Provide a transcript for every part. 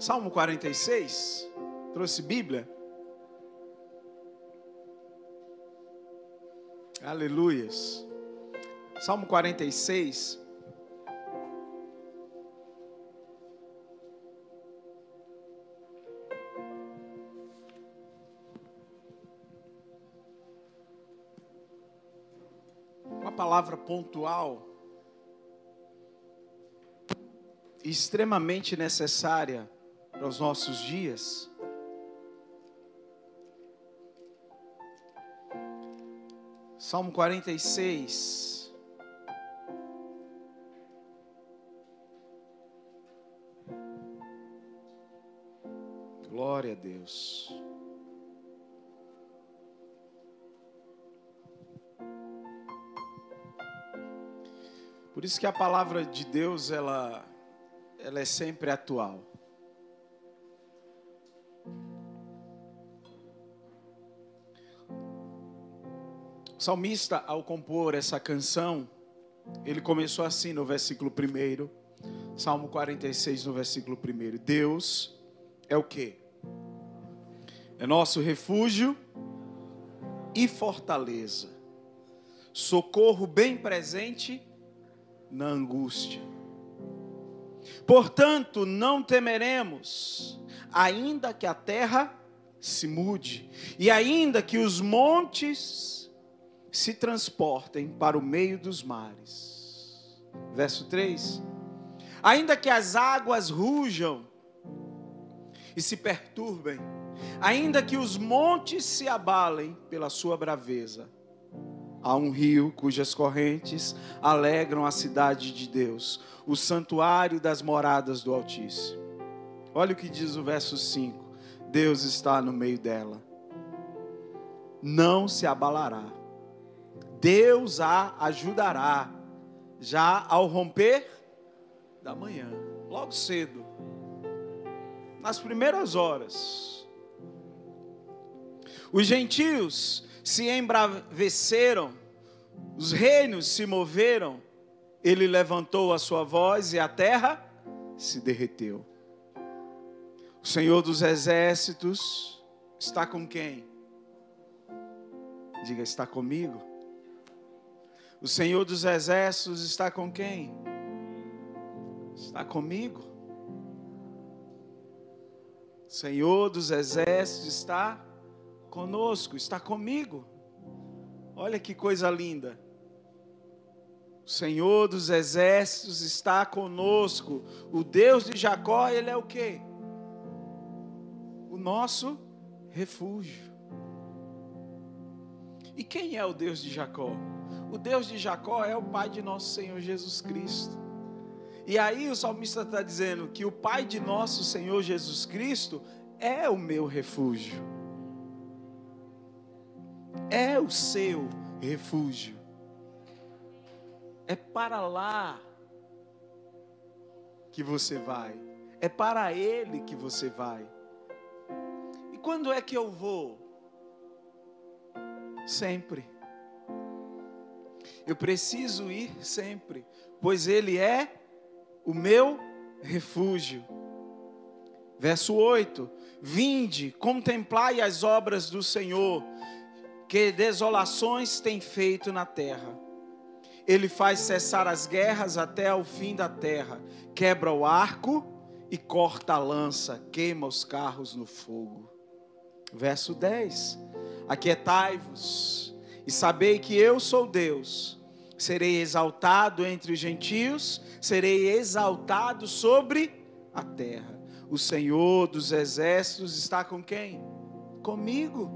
Salmo 46. Trouxe Bíblia? Aleluias. Salmo 46. Uma palavra pontual extremamente necessária para os nossos dias. Salmo 46. Glória a Deus. Por isso que a palavra de Deus ela ela é sempre atual. O salmista, ao compor essa canção, ele começou assim no versículo 1, Salmo 46, no versículo 1. Deus é o que? É nosso refúgio e fortaleza, socorro bem presente na angústia. Portanto, não temeremos, ainda que a terra se mude, e ainda que os montes se transportem para o meio dos mares. Verso 3: Ainda que as águas rujam e se perturbem, ainda que os montes se abalem pela sua braveza, há um rio cujas correntes alegram a cidade de Deus, o santuário das moradas do Altíssimo. Olha o que diz o verso 5: Deus está no meio dela, não se abalará Deus a ajudará já ao romper da manhã, logo cedo, nas primeiras horas. Os gentios se embraveceram, os reinos se moveram, ele levantou a sua voz e a terra se derreteu. O Senhor dos exércitos está com quem? Diga, está comigo? O Senhor dos Exércitos está com quem? Está comigo. O Senhor dos Exércitos está conosco, está comigo. Olha que coisa linda. O Senhor dos Exércitos está conosco. O Deus de Jacó, ele é o quê? O nosso refúgio. E quem é o Deus de Jacó? O Deus de Jacó é o Pai de nosso Senhor Jesus Cristo. E aí o salmista está dizendo que o Pai de nosso Senhor Jesus Cristo é o meu refúgio. É o seu refúgio. É para lá que você vai. É para Ele que você vai. E quando é que eu vou? Sempre. Eu preciso ir sempre, pois Ele é o meu refúgio. Verso 8: Vinde, contemplai as obras do Senhor, que desolações tem feito na terra. Ele faz cessar as guerras até ao fim da terra, quebra o arco e corta a lança, queima os carros no fogo. Verso 10: Aquietai-vos e sabei que eu sou Deus. Serei exaltado entre os gentios, serei exaltado sobre a terra. O Senhor dos exércitos está com quem? Comigo.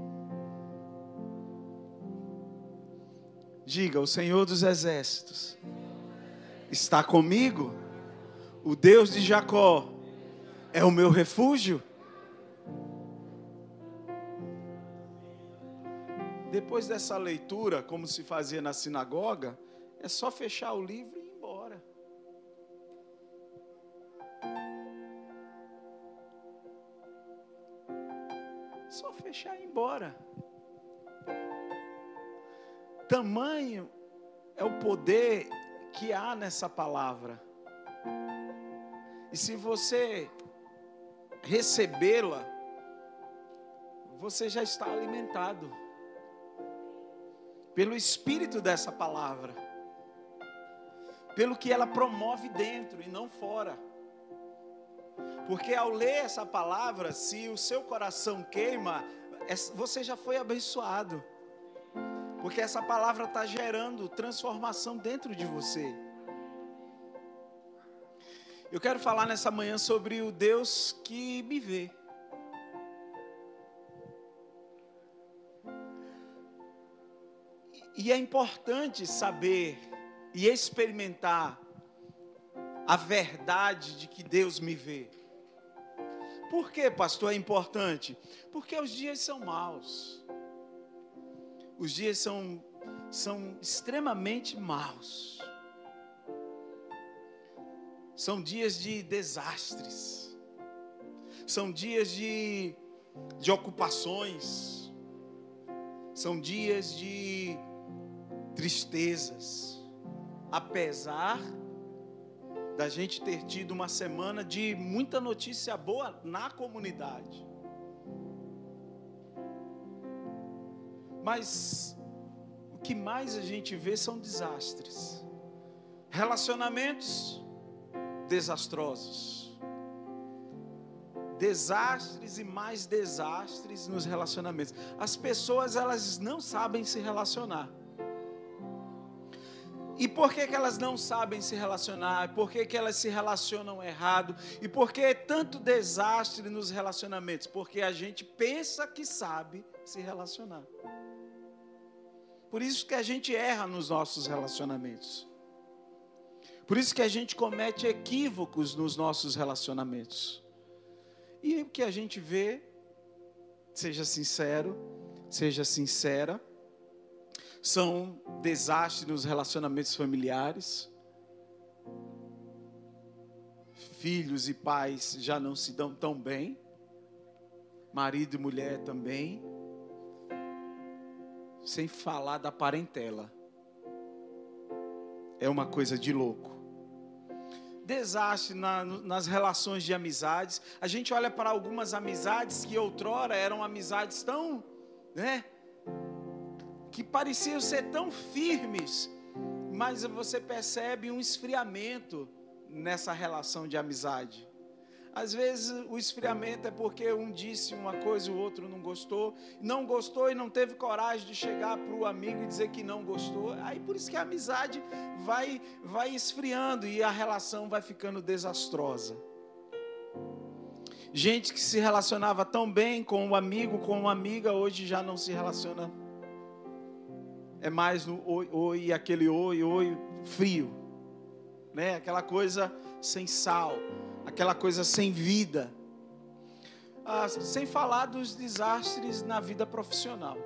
Diga, o Senhor dos exércitos está comigo. O Deus de Jacó é o meu refúgio. Depois dessa leitura, como se fazia na sinagoga, é só fechar o livro e ir embora. Só fechar e ir embora. Tamanho é o poder que há nessa palavra. E se você recebê-la, você já está alimentado pelo espírito dessa palavra, pelo que ela promove dentro e não fora. Porque ao ler essa palavra, se o seu coração queima, você já foi abençoado. Porque essa palavra está gerando transformação dentro de você. Eu quero falar nessa manhã sobre o Deus que me vê. E é importante saber e experimentar a verdade de que Deus me vê. Por que, pastor, é importante? Porque os dias são maus. Os dias são, são extremamente maus. São dias de desastres. São dias de, de ocupações. São dias de tristezas. Apesar da gente ter tido uma semana de muita notícia boa na comunidade. Mas o que mais a gente vê são desastres. Relacionamentos desastrosos. Desastres e mais desastres nos relacionamentos. As pessoas elas não sabem se relacionar. E por que, que elas não sabem se relacionar? Por que, que elas se relacionam errado? E por que tanto desastre nos relacionamentos? Porque a gente pensa que sabe se relacionar. Por isso que a gente erra nos nossos relacionamentos. Por isso que a gente comete equívocos nos nossos relacionamentos. E o que a gente vê, seja sincero, seja sincera, são desastres nos relacionamentos familiares. Filhos e pais já não se dão tão bem, marido e mulher também, sem falar da parentela. É uma coisa de louco. Desastre na, nas relações de amizades. A gente olha para algumas amizades que outrora eram amizades tão, né? Que pareciam ser tão firmes, mas você percebe um esfriamento nessa relação de amizade. Às vezes o esfriamento é porque um disse uma coisa e o outro não gostou, não gostou e não teve coragem de chegar para o amigo e dizer que não gostou. Aí por isso que a amizade vai, vai esfriando e a relação vai ficando desastrosa. Gente que se relacionava tão bem com um amigo, com uma amiga, hoje já não se relaciona é mais no oi, oi, aquele oi, oi frio, né? Aquela coisa sem sal, aquela coisa sem vida. Ah, sem falar dos desastres na vida profissional.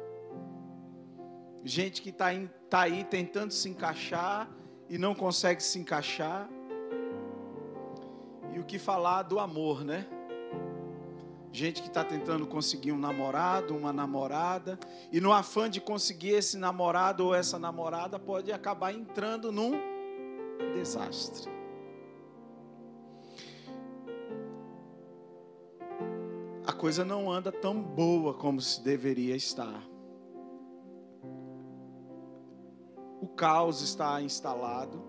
Gente que está tá aí tentando se encaixar e não consegue se encaixar. E o que falar do amor, né? Gente que está tentando conseguir um namorado, uma namorada, e no afã de conseguir esse namorado ou essa namorada, pode acabar entrando num desastre. A coisa não anda tão boa como se deveria estar. O caos está instalado,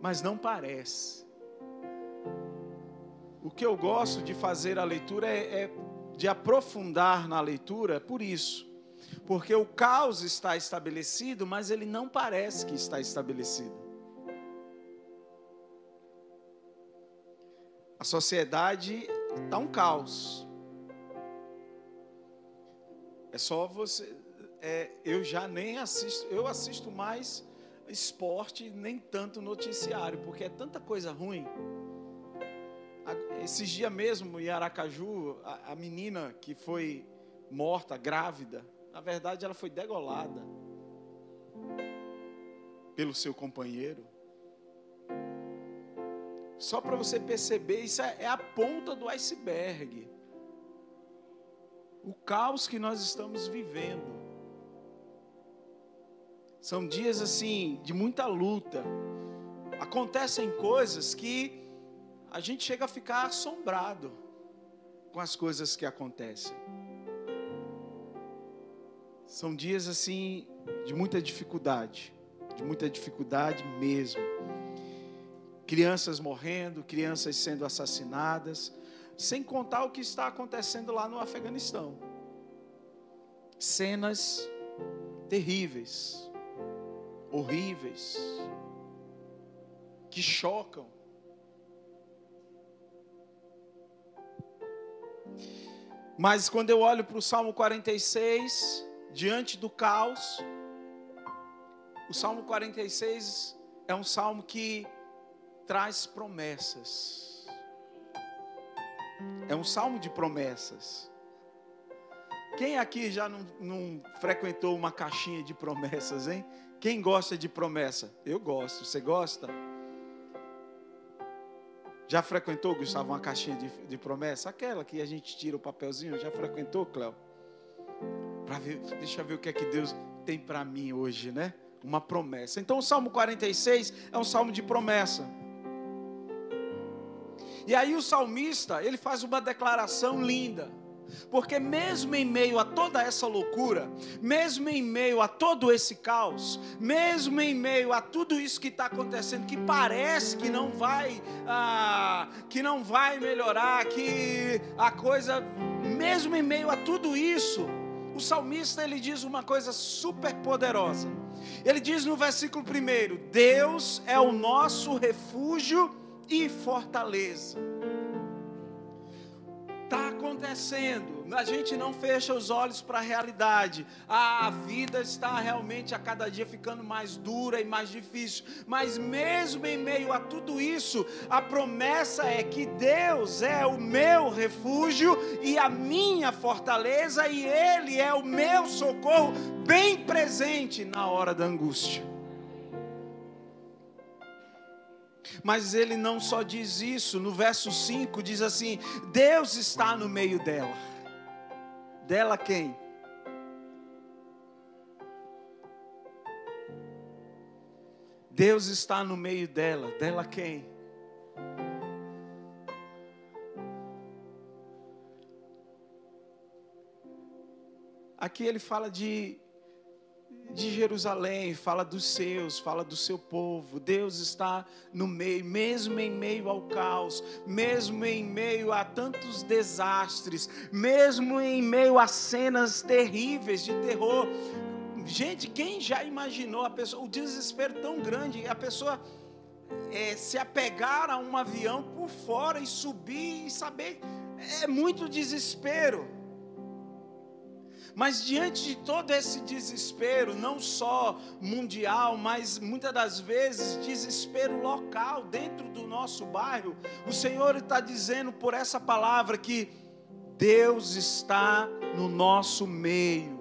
mas não parece. O que eu gosto de fazer a leitura é, é de aprofundar na leitura por isso. Porque o caos está estabelecido, mas ele não parece que está estabelecido. A sociedade está um caos. É só você. É, eu já nem assisto, eu assisto mais esporte, nem tanto noticiário, porque é tanta coisa ruim. Esses dias mesmo, em Aracaju, a, a menina que foi morta, grávida, na verdade ela foi degolada pelo seu companheiro. Só para você perceber, isso é, é a ponta do iceberg. O caos que nós estamos vivendo. São dias assim de muita luta. Acontecem coisas que a gente chega a ficar assombrado com as coisas que acontecem. São dias assim de muita dificuldade, de muita dificuldade mesmo. Crianças morrendo, crianças sendo assassinadas, sem contar o que está acontecendo lá no Afeganistão. Cenas terríveis, horríveis, que chocam. Mas quando eu olho para o Salmo 46, diante do caos, o Salmo 46 é um salmo que traz promessas. É um salmo de promessas. Quem aqui já não, não, frequentou uma caixinha de promessas, hein? Quem gosta de promessa? Eu gosto. Você gosta? Já frequentou, Gustavo, uma caixinha de, de promessa? Aquela que a gente tira o papelzinho. Já frequentou, Cléo? Para ver, deixa eu ver o que é que Deus tem para mim hoje, né? Uma promessa. Então, o Salmo 46 é um salmo de promessa. E aí o salmista, ele faz uma declaração linda. Porque mesmo em meio a toda essa loucura, mesmo em meio a todo esse caos, mesmo em meio a tudo isso que está acontecendo, que parece que não vai, ah, que não vai melhorar, que a coisa, mesmo em meio a tudo isso, o salmista ele diz uma coisa super poderosa. Ele diz no versículo 1: Deus é o nosso refúgio e fortaleza está acontecendo, a gente não fecha os olhos para a realidade. A vida está realmente a cada dia ficando mais dura e mais difícil, mas mesmo em meio a tudo isso, a promessa é que Deus é o meu refúgio e a minha fortaleza, e Ele é o meu socorro bem presente na hora da angústia. Mas ele não só diz isso, no verso 5 diz assim: Deus está no meio dela. Dela quem? Deus está no meio dela. Dela quem? Aqui ele fala de de Jerusalém, fala dos seus, fala do seu povo. Deus está no meio, mesmo em meio ao caos, mesmo em meio a tantos desastres, mesmo em meio a cenas terríveis de terror. Gente, quem já imaginou a pessoa, o desespero tão grande, a pessoa é, se apegar a um avião por fora e subir e saber, é muito desespero. Mas diante de todo esse desespero, não só mundial, mas muitas das vezes desespero local dentro do nosso bairro, o Senhor está dizendo por essa palavra que Deus está no nosso meio.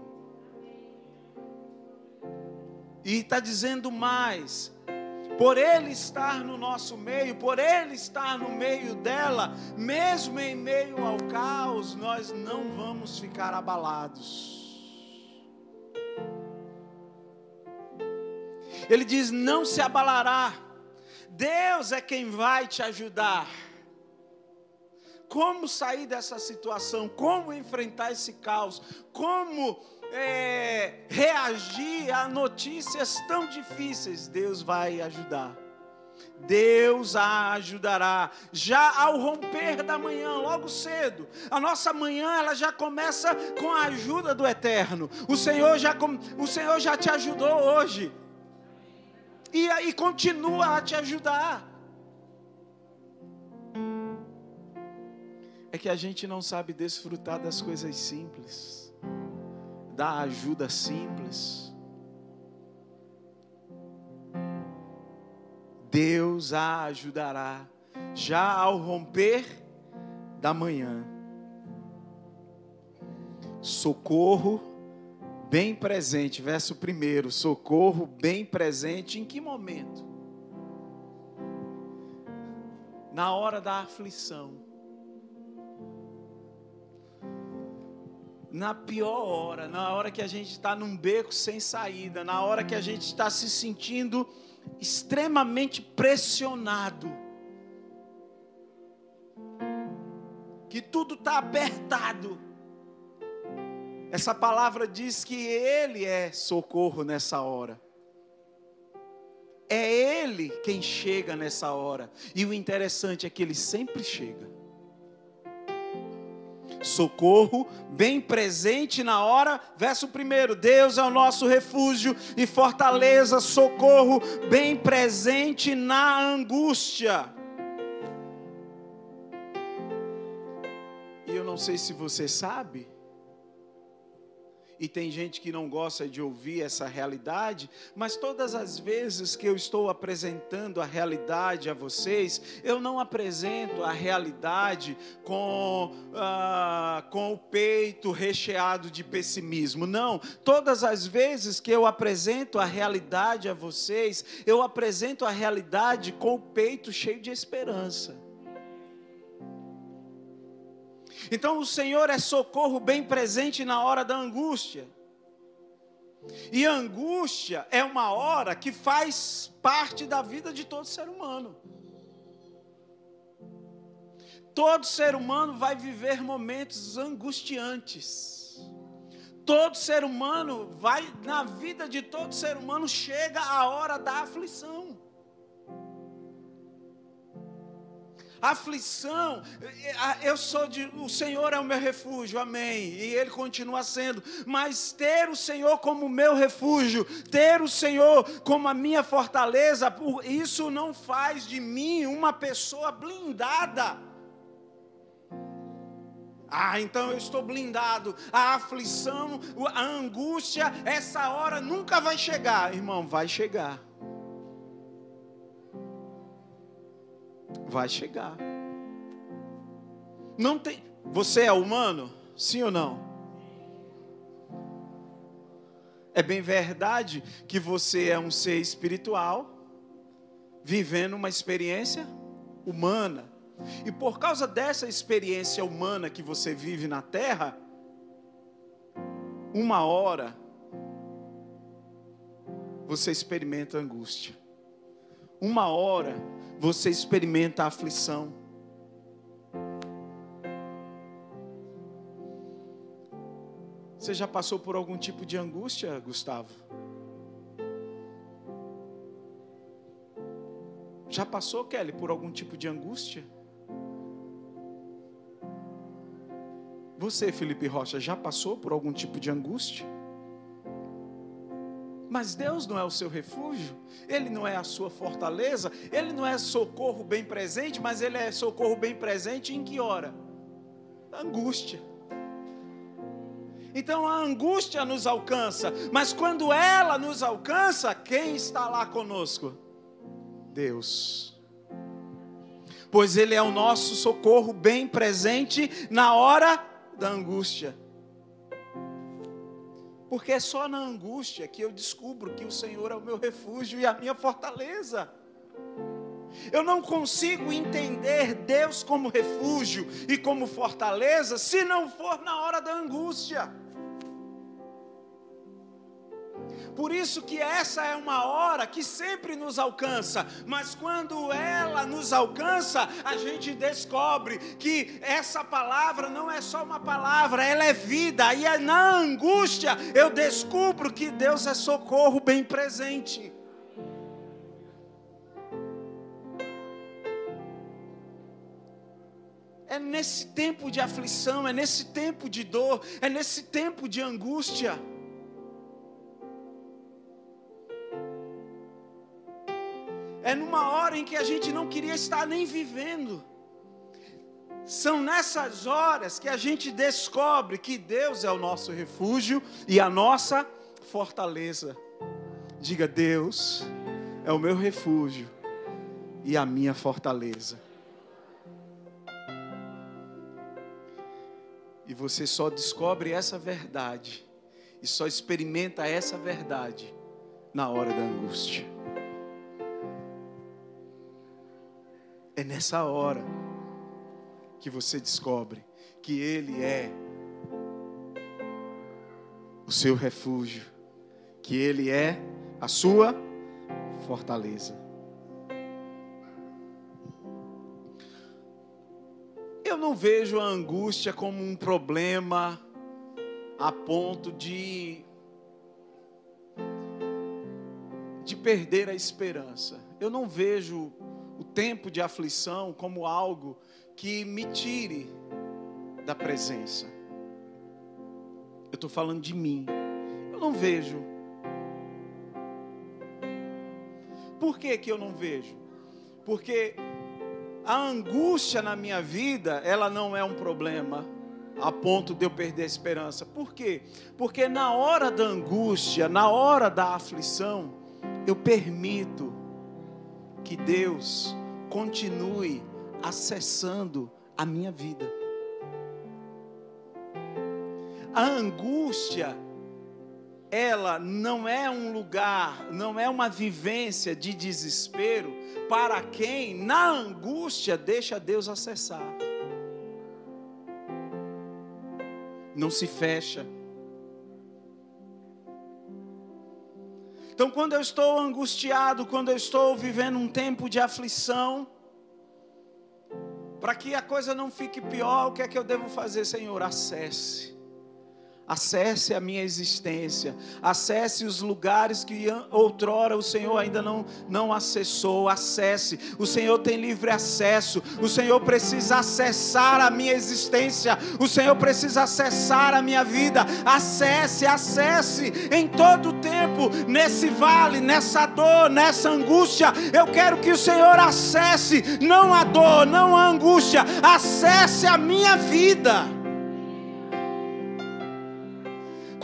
E está dizendo mais, por Ele estar no nosso meio, por Ele estar no meio dela, mesmo em meio ao caos, nós não vamos ficar abalados. Ele diz: não se abalará, Deus é quem vai te ajudar. Como sair dessa situação? Como enfrentar esse caos? Como é, reagir a notícias tão difíceis, Deus vai ajudar. Deus a ajudará. Já ao romper da manhã, logo cedo, a nossa manhã ela já começa com a ajuda do Eterno. O Senhor já, o Senhor já te ajudou hoje. E continua a te ajudar. É que a gente não sabe desfrutar das coisas simples da ajuda simples. Deus a ajudará já ao romper da manhã. Socorro bem presente, verso primeiro, socorro bem presente em que momento? Na hora da aflição. Na pior hora, na hora que a gente está num beco sem saída, na hora que a gente está se sentindo extremamente pressionado, que tudo está apertado. Essa palavra diz que Ele é socorro nessa hora. É Ele quem chega nessa hora. E o interessante é que Ele sempre chega. Socorro bem presente na hora, verso 1: Deus é o nosso refúgio e fortaleza, socorro bem presente na angústia. E eu não sei se você sabe, e tem gente que não gosta de ouvir essa realidade, mas todas as vezes que eu estou apresentando a realidade a vocês, eu não apresento a realidade com, ah, com o peito recheado de pessimismo, não. Todas as vezes que eu apresento a realidade a vocês, eu apresento a realidade com o peito cheio de esperança. Então o Senhor é socorro bem presente na hora da angústia. E angústia é uma hora que faz parte da vida de todo ser humano. Todo ser humano vai viver momentos angustiantes. Todo ser humano vai, na vida de todo ser humano, chega a hora da aflição. Aflição, eu sou de, o Senhor é o meu refúgio, amém. E Ele continua sendo, mas ter o Senhor como meu refúgio, ter o Senhor como a minha fortaleza, isso não faz de mim uma pessoa blindada. Ah, então eu estou blindado. A aflição, a angústia, essa hora nunca vai chegar, irmão, vai chegar. Vai chegar. Não tem. Você é humano? Sim ou não? É bem verdade que você é um ser espiritual, vivendo uma experiência humana. E por causa dessa experiência humana que você vive na terra, uma hora você experimenta angústia. Uma hora você experimenta a aflição. Você já passou por algum tipo de angústia, Gustavo? Já passou, Kelly, por algum tipo de angústia? Você, Felipe Rocha, já passou por algum tipo de angústia? Mas Deus não é o seu refúgio, Ele não é a sua fortaleza, Ele não é socorro bem presente, mas Ele é socorro bem presente em que hora? angústia. Então a angústia nos alcança, mas quando ela nos alcança, quem está lá conosco? Deus. Pois Ele é o nosso socorro bem presente na hora da angústia. Porque é só na angústia que eu descubro que o Senhor é o meu refúgio e a minha fortaleza. Eu não consigo entender Deus como refúgio e como fortaleza se não for na hora da angústia. Por isso que essa é uma hora que sempre nos alcança, mas quando ela nos alcança, a gente descobre que essa palavra não é só uma palavra, ela é vida. E é na angústia eu descubro que Deus é socorro bem presente. É nesse tempo de aflição, é nesse tempo de dor, é nesse tempo de angústia é numa hora em que a gente não queria estar nem vivendo. São nessas horas que a gente descobre que Deus é o nosso refúgio e a nossa fortaleza. Diga, Deus é o meu refúgio e a minha fortaleza. E você só descobre essa verdade e só experimenta essa verdade na hora da angústia. É nessa hora que você descobre que Ele é o seu refúgio, que Ele é a sua fortaleza. Eu não vejo a angústia como um problema a ponto de de perder a esperança. Eu não vejo o tempo de aflição como algo que me tire da presença. Eu estou falando de mim. Eu não vejo. Por que, que eu não vejo? Porque a angústia na minha vida, ela não é um problema a ponto de eu perder a esperança. Por quê? Porque na hora da angústia, na hora da aflição, eu permito que Deus continue acessando a minha vida. A angústia, ela não é um lugar, não é uma vivência de desespero para quem, na angústia, deixa Deus acessar. Não se fecha. Então, quando eu estou angustiado, quando eu estou vivendo um tempo de aflição, para que a coisa não fique pior, o que é que eu devo fazer, Senhor? Acesse Acesse a minha existência, acesse os lugares que outrora o Senhor ainda não, não acessou. Acesse, o Senhor tem livre acesso, o Senhor precisa acessar a minha existência, o Senhor precisa acessar a minha vida. Acesse, acesse em todo o tempo, nesse vale, nessa dor, nessa angústia. Eu quero que o Senhor acesse, não a dor, não a angústia, acesse a minha vida.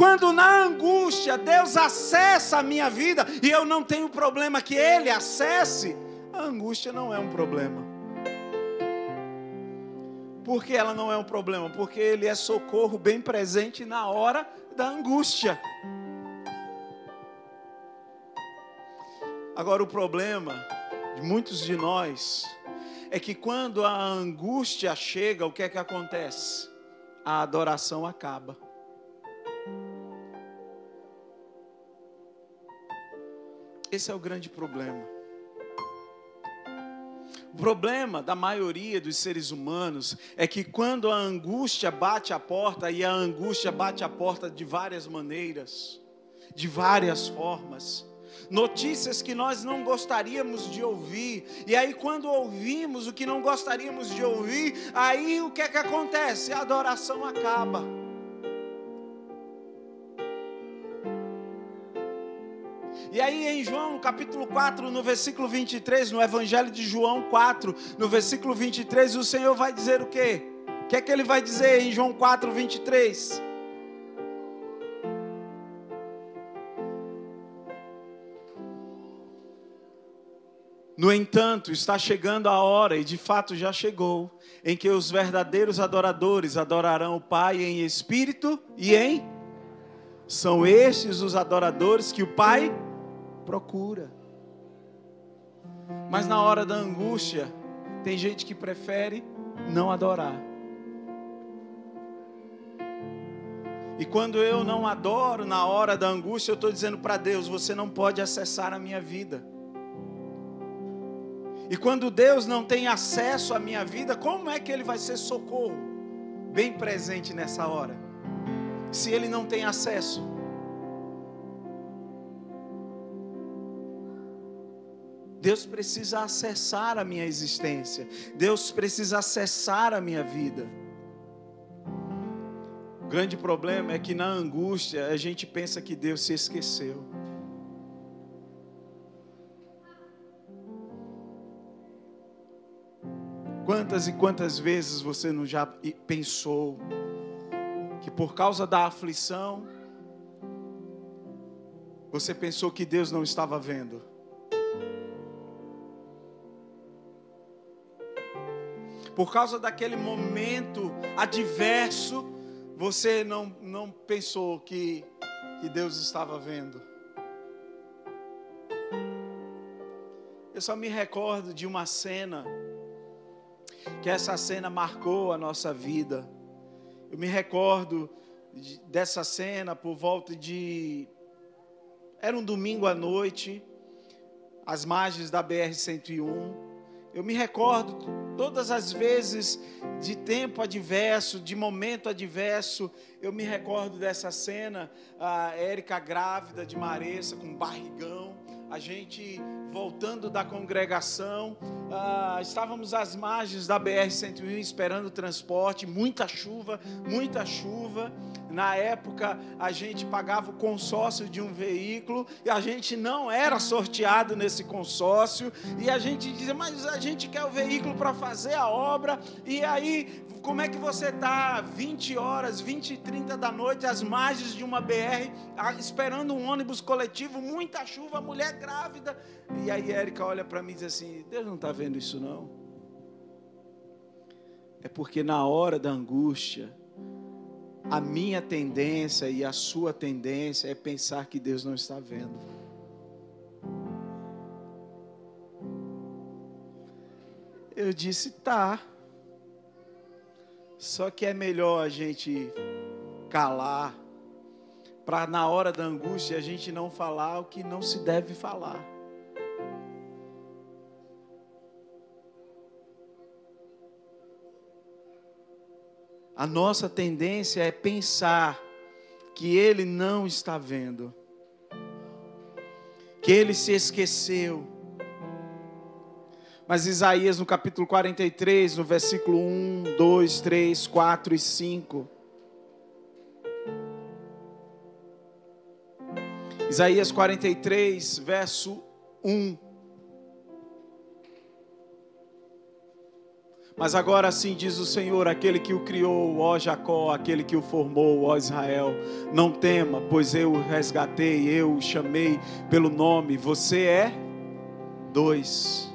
Quando na angústia Deus acessa a minha vida e eu não tenho problema que Ele acesse, a angústia não é um problema. Por que ela não é um problema? Porque Ele é socorro bem presente na hora da angústia. Agora, o problema de muitos de nós é que quando a angústia chega, o que é que acontece? A adoração acaba. Esse é o grande problema. O problema da maioria dos seres humanos é que quando a angústia bate a porta, e a angústia bate a porta de várias maneiras, de várias formas, notícias que nós não gostaríamos de ouvir, e aí quando ouvimos o que não gostaríamos de ouvir, aí o que é que acontece? A adoração acaba. E aí em João, capítulo 4, no versículo 23, no Evangelho de João 4, no versículo 23, o Senhor vai dizer o quê? O que é que ele vai dizer em João 4, 23? No entanto, está chegando a hora, e de fato já chegou, em que os verdadeiros adoradores adorarão o Pai em espírito e em. São estes os adoradores que o Pai procura. Mas na hora da angústia, tem gente que prefere não adorar. E quando eu não adoro na hora da angústia, eu estou dizendo para Deus: você não pode acessar a minha vida. E quando Deus não tem acesso à minha vida, como é que Ele vai ser socorro bem presente nessa hora? Se Ele não tem acesso. Deus precisa acessar a minha existência. Deus precisa acessar a minha vida. O grande problema é que na angústia a gente pensa que Deus se esqueceu. Quantas e quantas vezes você não já pensou que por causa da aflição você pensou que Deus não estava vendo? Por causa daquele momento adverso, você não, não pensou que, que Deus estava vendo. Eu só me recordo de uma cena, que essa cena marcou a nossa vida. Eu me recordo de, dessa cena por volta de. Era um domingo à noite, às margens da BR-101 Eu me recordo todas as vezes de tempo adverso, de momento adverso, eu me recordo dessa cena, a Érica grávida de Maressa com barrigão, a gente voltando da congregação, ah, estávamos às margens da BR-101 esperando o transporte, muita chuva, muita chuva. Na época, a gente pagava o consórcio de um veículo e a gente não era sorteado nesse consórcio. E a gente dizia, mas a gente quer o veículo para fazer a obra. E aí, como é que você está 20 horas, 20 e 30 da noite, às margens de uma BR, esperando um ônibus coletivo, muita chuva, mulher grávida. E aí, Érica olha para mim e diz assim: Deus não está vendo isso, não. É porque na hora da angústia, a minha tendência e a sua tendência é pensar que Deus não está vendo. Eu disse, tá. Só que é melhor a gente calar, para na hora da angústia a gente não falar o que não se deve falar. A nossa tendência é pensar que Ele não está vendo, que Ele se esqueceu. Mas Isaías, no capítulo 43, no versículo 1, 2, 3, 4 e 5. Isaías 43, verso 1. Mas agora sim diz o Senhor, aquele que o criou, ó Jacó, aquele que o formou, ó Israel, não tema, pois eu o resgatei, eu o chamei pelo nome, você é dois.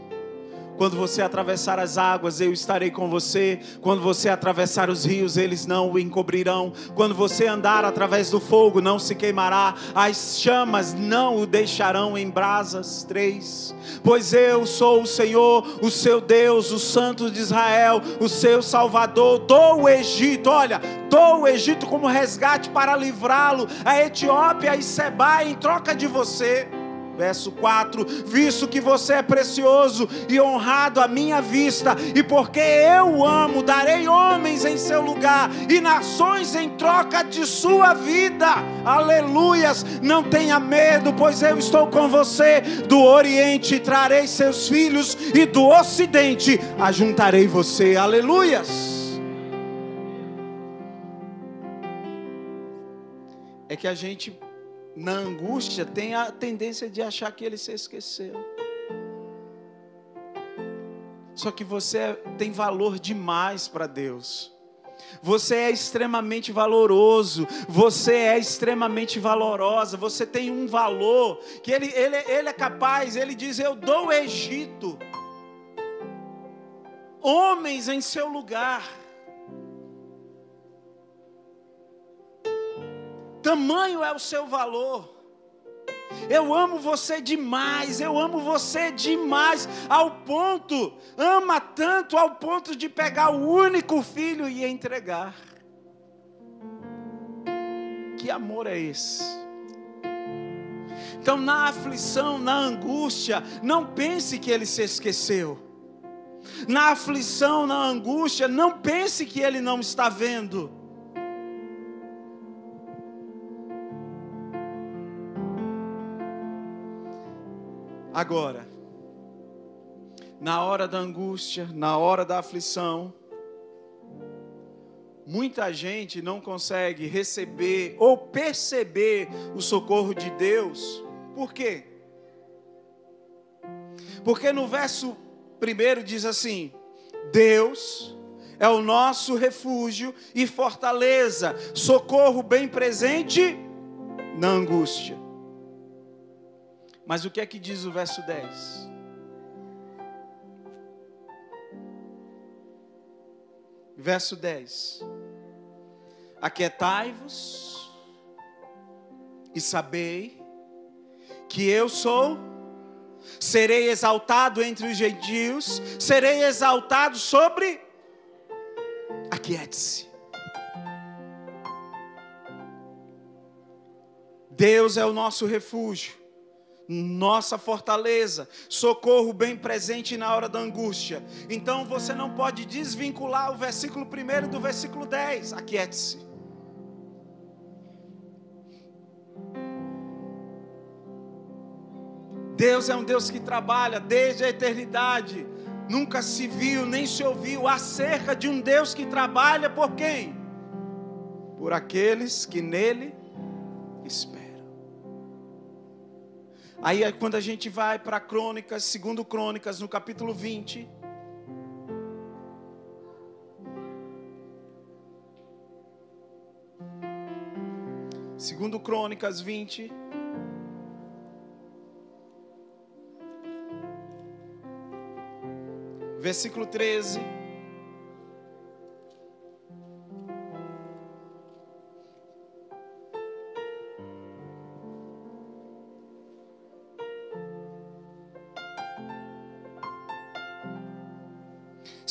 Quando você atravessar as águas, eu estarei com você. Quando você atravessar os rios, eles não o encobrirão. Quando você andar através do fogo, não se queimará. As chamas não o deixarão em brasas. Três. Pois eu sou o Senhor, o seu Deus, o Santo de Israel, o seu Salvador. Dou o Egito, olha, dou o Egito como resgate para livrá-lo. A Etiópia e Seba em troca de você. Verso 4: Visto que você é precioso e honrado à minha vista, e porque eu amo, darei homens em seu lugar e nações em troca de sua vida. Aleluias! Não tenha medo, pois eu estou com você. Do Oriente trarei seus filhos, e do Ocidente ajuntarei você. Aleluias! É que a gente na angústia, tem a tendência de achar que ele se esqueceu. Só que você tem valor demais para Deus. Você é extremamente valoroso, você é extremamente valorosa, você tem um valor que ele, ele, ele é capaz, ele diz: Eu dou o Egito, homens em seu lugar. Tamanho é o seu valor. Eu amo você demais, eu amo você demais, ao ponto, ama tanto ao ponto de pegar o único filho e entregar. Que amor é esse? Então, na aflição, na angústia, não pense que ele se esqueceu. Na aflição, na angústia, não pense que ele não está vendo. Agora, na hora da angústia, na hora da aflição, muita gente não consegue receber ou perceber o socorro de Deus. Por quê? Porque no verso primeiro diz assim: Deus é o nosso refúgio e fortaleza, socorro bem presente na angústia. Mas o que é que diz o verso 10? Verso 10: Aquietai-vos e sabei que eu sou, serei exaltado entre os gentios, serei exaltado sobre. Aquiete-se. Deus é o nosso refúgio nossa fortaleza, socorro bem presente na hora da angústia. Então você não pode desvincular o versículo 1 do versículo 10. Aquiete-se. Deus é um Deus que trabalha desde a eternidade. Nunca se viu nem se ouviu acerca de um Deus que trabalha por quem? Por aqueles que nele esperam. Aí quando a gente vai para Crônicas, segundo Crônicas, no capítulo 20, Segundo Crônicas 20, versículo 13.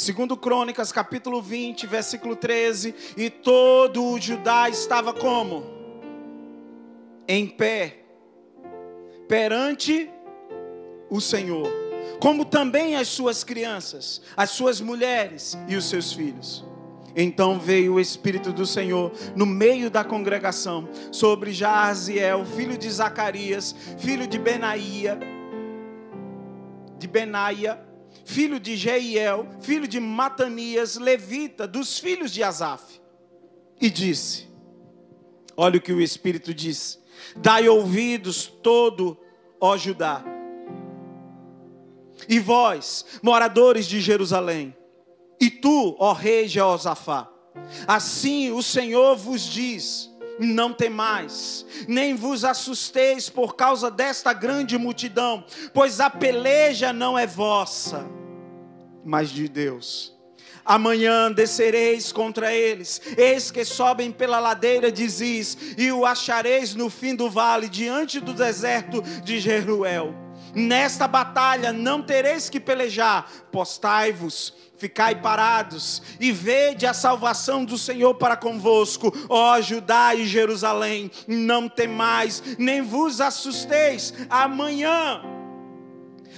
Segundo Crônicas, capítulo 20, versículo 13, e todo o Judá estava como? Em pé, perante o Senhor como também as suas crianças, as suas mulheres e os seus filhos. Então veio o Espírito do Senhor no meio da congregação sobre Jaziel, filho de Zacarias, filho de Benaia, de Benaia, filho de Jeiel, filho de Matanias, levita, dos filhos de Asaf. E disse: Olha o que o Espírito diz: Dai ouvidos todo, ó Judá e vós, moradores de Jerusalém, e tu, ó rei Jeosafá, assim o Senhor vos diz: não temais, nem vos assusteis por causa desta grande multidão, pois a peleja não é vossa, mas de Deus. Amanhã descereis contra eles, eis que sobem pela ladeira de Ziz, e o achareis no fim do vale, diante do deserto de Jeruel Nesta batalha não tereis que pelejar, postai-vos, ficai parados e vede a salvação do Senhor para convosco, ó Judá e Jerusalém. Não temais, nem vos assusteis. Amanhã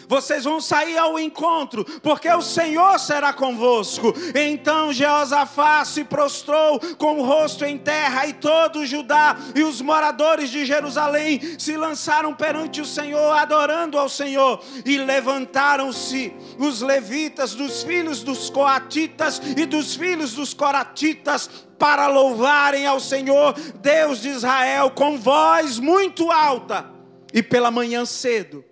vocês vão sair ao encontro, porque o Senhor será convosco. Então Jeosafá se prostrou com o rosto em terra, e todo Judá e os moradores de Jerusalém se lançaram perante o Senhor, adorando ao Senhor, e levantaram-se os levitas dos filhos dos coatitas e dos filhos dos coratitas para louvarem ao Senhor, Deus de Israel, com voz muito alta. E pela manhã cedo,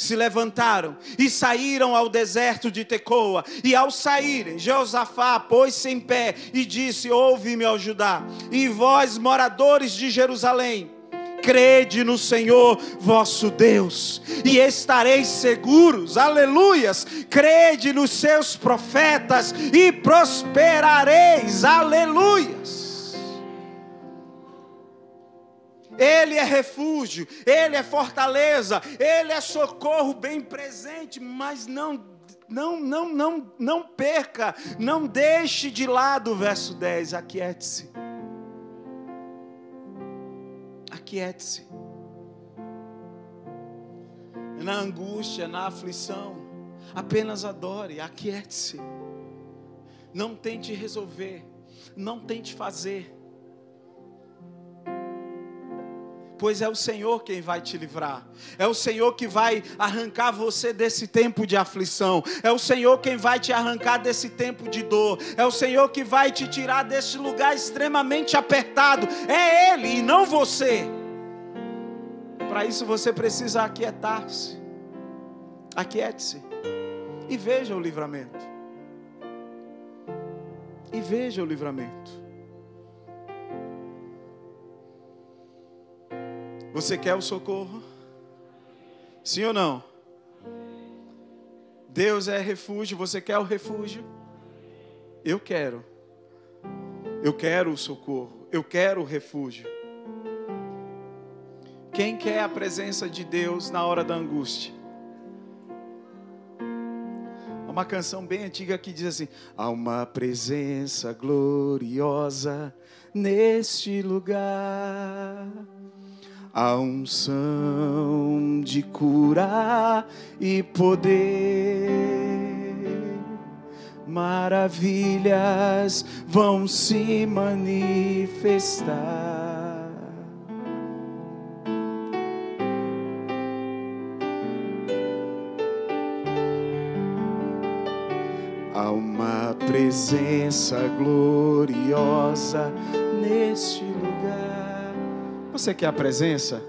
se levantaram e saíram ao deserto de Tecoa. E ao saírem, Josafá pôs-se em pé e disse: Ouve-me, ó Judá, e vós, moradores de Jerusalém, crede no Senhor vosso Deus e estareis seguros, aleluias. Crede nos seus profetas e prosperareis, aleluias. Ele é refúgio, Ele é fortaleza, Ele é socorro bem presente, mas não não, não, não, não perca, não deixe de lado o verso 10, aquiete-se. Aquiete-se. Na angústia, na aflição, apenas adore, aquiete-se. Não tente resolver, não tente fazer pois é o Senhor quem vai te livrar. É o Senhor que vai arrancar você desse tempo de aflição. É o Senhor quem vai te arrancar desse tempo de dor. É o Senhor que vai te tirar desse lugar extremamente apertado. É Ele e não você. Para isso você precisa aquietar-se. Aquiete-se e veja o livramento. E veja o livramento. Você quer o socorro? Sim ou não? Deus é refúgio, você quer o refúgio? Eu quero. Eu quero o socorro, eu quero o refúgio. Quem quer a presença de Deus na hora da angústia? Há uma canção bem antiga que diz assim: Há uma presença gloriosa neste lugar a unção de curar e poder. Maravilhas vão se manifestar. Há uma presença gloriosa neste. Você quer a presença?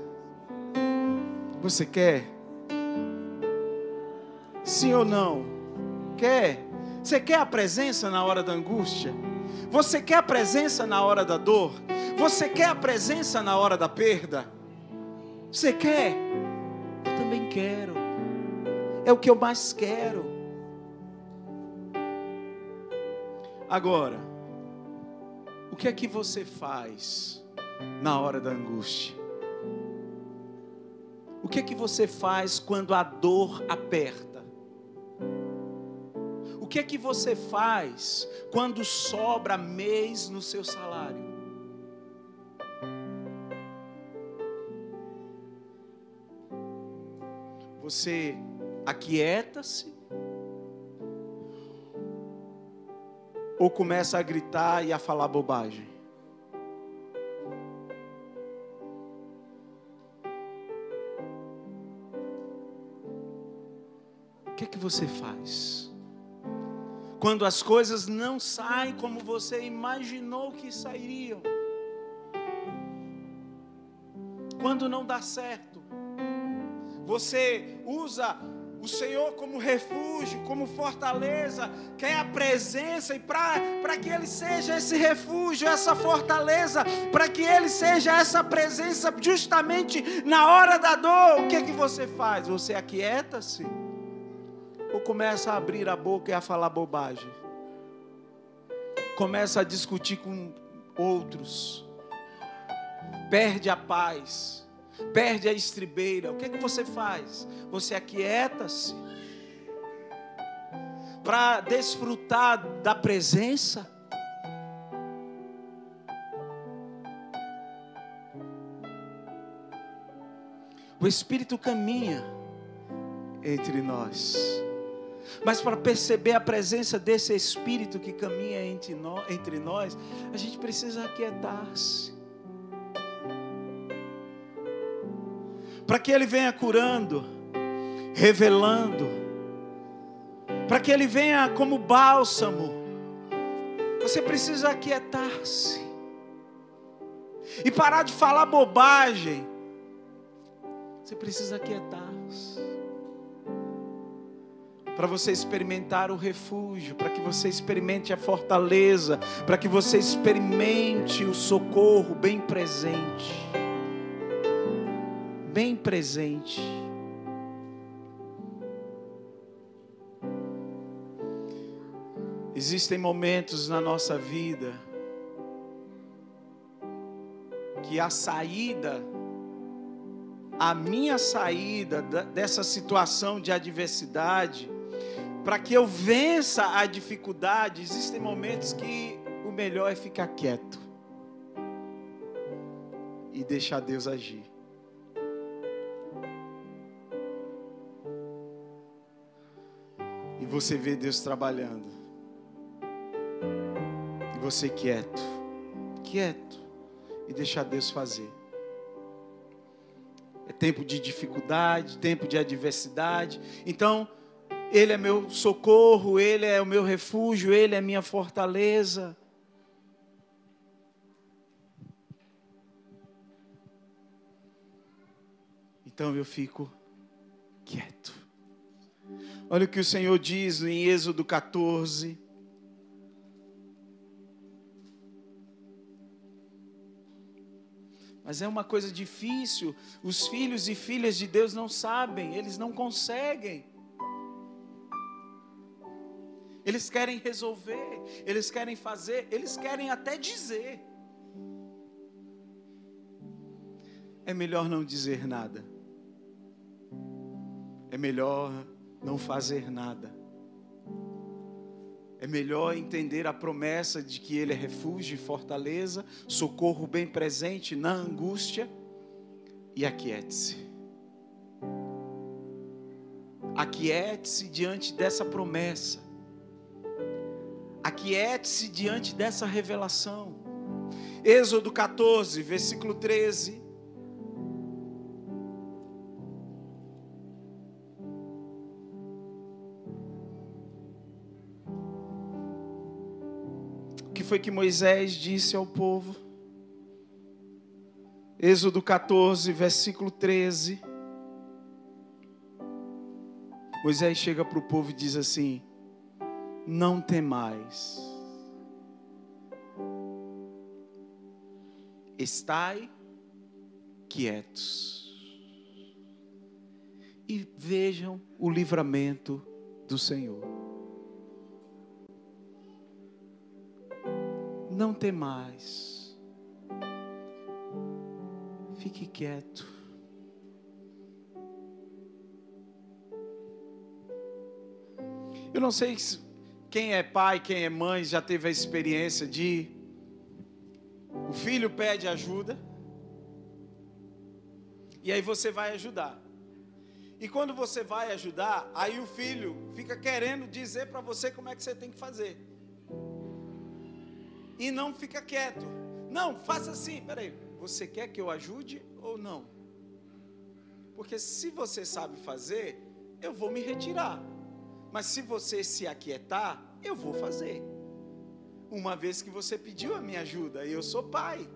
Você quer? Sim ou não? Quer? Você quer a presença na hora da angústia? Você quer a presença na hora da dor? Você quer a presença na hora da perda? Você quer? Eu também quero. É o que eu mais quero. Agora, o que é que você faz na hora da angústia? O que é que você faz quando a dor aperta? O que é que você faz quando sobra mês no seu salário? Você aquieta-se ou começa a gritar e a falar bobagem? Que que você faz? Quando as coisas não saem como você imaginou que sairiam. Quando não dá certo. Você usa o Senhor como refúgio, como fortaleza, quer a presença e para que Ele seja esse refúgio, essa fortaleza, para que Ele seja essa presença justamente na hora da dor, o que que você faz? Você aquieta-se? Começa a abrir a boca e a falar bobagem? Começa a discutir com outros, perde a paz perde a estribeira, o que é que você faz? Você aquieta-se para desfrutar da presença. O Espírito caminha entre nós. Mas para perceber a presença desse Espírito que caminha entre nós, a gente precisa aquietar-se. para que Ele venha curando, revelando, para que Ele venha como bálsamo. Você precisa aquietar-se e parar de falar bobagem. Você precisa aquietar-se para você experimentar o refúgio, para que você experimente a fortaleza, para que você experimente o socorro bem presente bem presente. Existem momentos na nossa vida que a saída, a minha saída dessa situação de adversidade, para que eu vença a dificuldade, existem momentos que o melhor é ficar quieto e deixar Deus agir. você vê Deus trabalhando. E você quieto, quieto, e deixar Deus fazer. É tempo de dificuldade, tempo de adversidade. Então, Ele é meu socorro, Ele é o meu refúgio, Ele é minha fortaleza. Então eu fico quieto. Olha o que o Senhor diz em Êxodo 14. Mas é uma coisa difícil. Os filhos e filhas de Deus não sabem, eles não conseguem. Eles querem resolver, eles querem fazer, eles querem até dizer. É melhor não dizer nada. É melhor não fazer nada. É melhor entender a promessa de que Ele é refúgio e fortaleza, socorro bem presente na angústia, e aquiete-se. Aquiete-se diante dessa promessa. Aquiete-se diante dessa revelação. Êxodo 14, versículo 13. O que foi que Moisés disse ao povo? Êxodo 14, versículo 13. Moisés chega para o povo e diz assim: Não temais, estai quietos e vejam o livramento do Senhor. Não temais Fique quieto. Eu não sei quem é pai, quem é mãe, já teve a experiência de o filho pede ajuda e aí você vai ajudar. E quando você vai ajudar, aí o filho fica querendo dizer para você como é que você tem que fazer. E não fica quieto. Não, faça assim, peraí você quer que eu ajude ou não? Porque se você sabe fazer, eu vou me retirar. Mas se você se aquietar, eu vou fazer. Uma vez que você pediu a minha ajuda, eu sou pai.